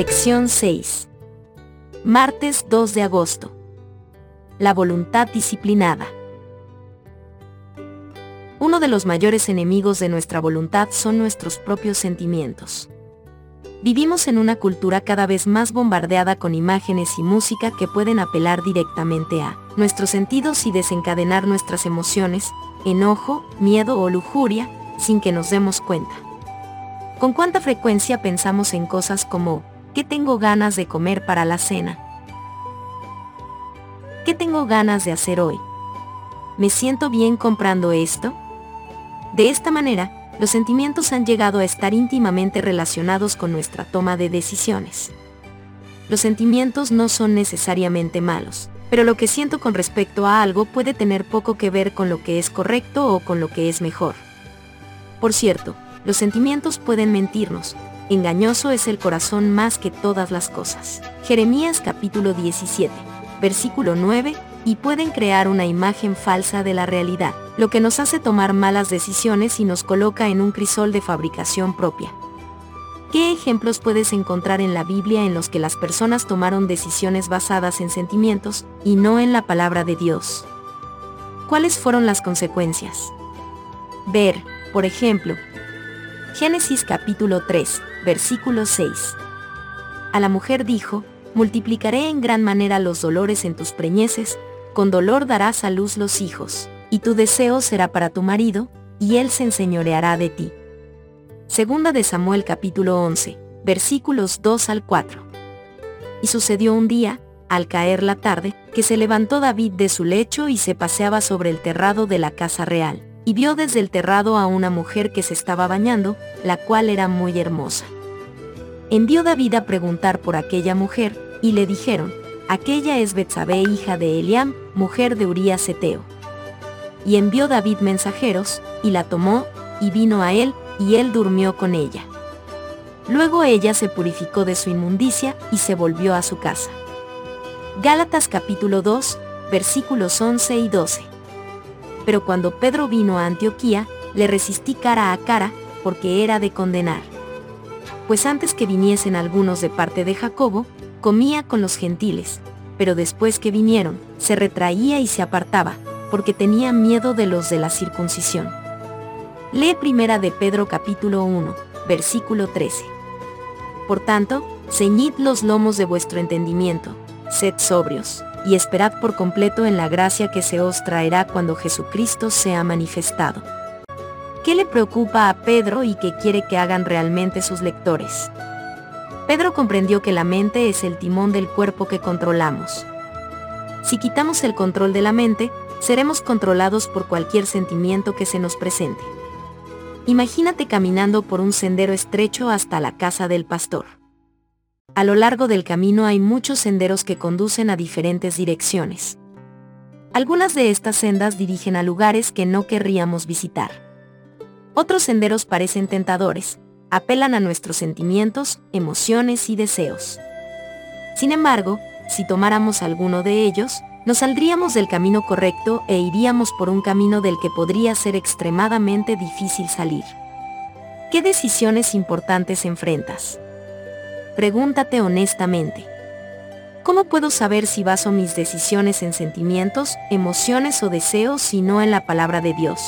Lección 6. Martes 2 de agosto. La voluntad disciplinada. Uno de los mayores enemigos de nuestra voluntad son nuestros propios sentimientos. Vivimos en una cultura cada vez más bombardeada con imágenes y música que pueden apelar directamente a nuestros sentidos y desencadenar nuestras emociones, enojo, miedo o lujuria, sin que nos demos cuenta. ¿Con cuánta frecuencia pensamos en cosas como, ¿qué tengo ganas de comer para la cena? ¿Qué tengo ganas de hacer hoy? ¿Me siento bien comprando esto? De esta manera, los sentimientos han llegado a estar íntimamente relacionados con nuestra toma de decisiones. Los sentimientos no son necesariamente malos, pero lo que siento con respecto a algo puede tener poco que ver con lo que es correcto o con lo que es mejor. Por cierto, los sentimientos pueden mentirnos. Engañoso es el corazón más que todas las cosas. Jeremías capítulo 17, versículo 9, y pueden crear una imagen falsa de la realidad, lo que nos hace tomar malas decisiones y nos coloca en un crisol de fabricación propia. ¿Qué ejemplos puedes encontrar en la Biblia en los que las personas tomaron decisiones basadas en sentimientos y no en la palabra de Dios? ¿Cuáles fueron las consecuencias? Ver, por ejemplo, Génesis capítulo 3, versículo 6. A la mujer dijo, multiplicaré en gran manera los dolores en tus preñeces, con dolor darás a luz los hijos, y tu deseo será para tu marido, y él se enseñoreará de ti. Segunda de Samuel capítulo 11, versículos 2 al 4. Y sucedió un día, al caer la tarde, que se levantó David de su lecho y se paseaba sobre el terrado de la casa real y vio desde el terrado a una mujer que se estaba bañando, la cual era muy hermosa. Envió David a preguntar por aquella mujer, y le dijeron, aquella es Betsabé hija de Eliam, mujer de Urías Eteo. Y envió David mensajeros, y la tomó, y vino a él, y él durmió con ella. Luego ella se purificó de su inmundicia, y se volvió a su casa. Gálatas capítulo 2, versículos 11 y 12 pero cuando Pedro vino a Antioquía, le resistí cara a cara, porque era de condenar. Pues antes que viniesen algunos de parte de Jacobo, comía con los gentiles, pero después que vinieron, se retraía y se apartaba, porque tenía miedo de los de la circuncisión. Lee primera de Pedro capítulo 1, versículo 13. Por tanto, ceñid los lomos de vuestro entendimiento, sed sobrios y esperad por completo en la gracia que se os traerá cuando Jesucristo sea manifestado. ¿Qué le preocupa a Pedro y qué quiere que hagan realmente sus lectores? Pedro comprendió que la mente es el timón del cuerpo que controlamos. Si quitamos el control de la mente, seremos controlados por cualquier sentimiento que se nos presente. Imagínate caminando por un sendero estrecho hasta la casa del pastor. A lo largo del camino hay muchos senderos que conducen a diferentes direcciones. Algunas de estas sendas dirigen a lugares que no querríamos visitar. Otros senderos parecen tentadores, apelan a nuestros sentimientos, emociones y deseos. Sin embargo, si tomáramos alguno de ellos, nos saldríamos del camino correcto e iríamos por un camino del que podría ser extremadamente difícil salir. ¿Qué decisiones importantes enfrentas? Pregúntate honestamente. ¿Cómo puedo saber si baso mis decisiones en sentimientos, emociones o deseos y no en la palabra de Dios?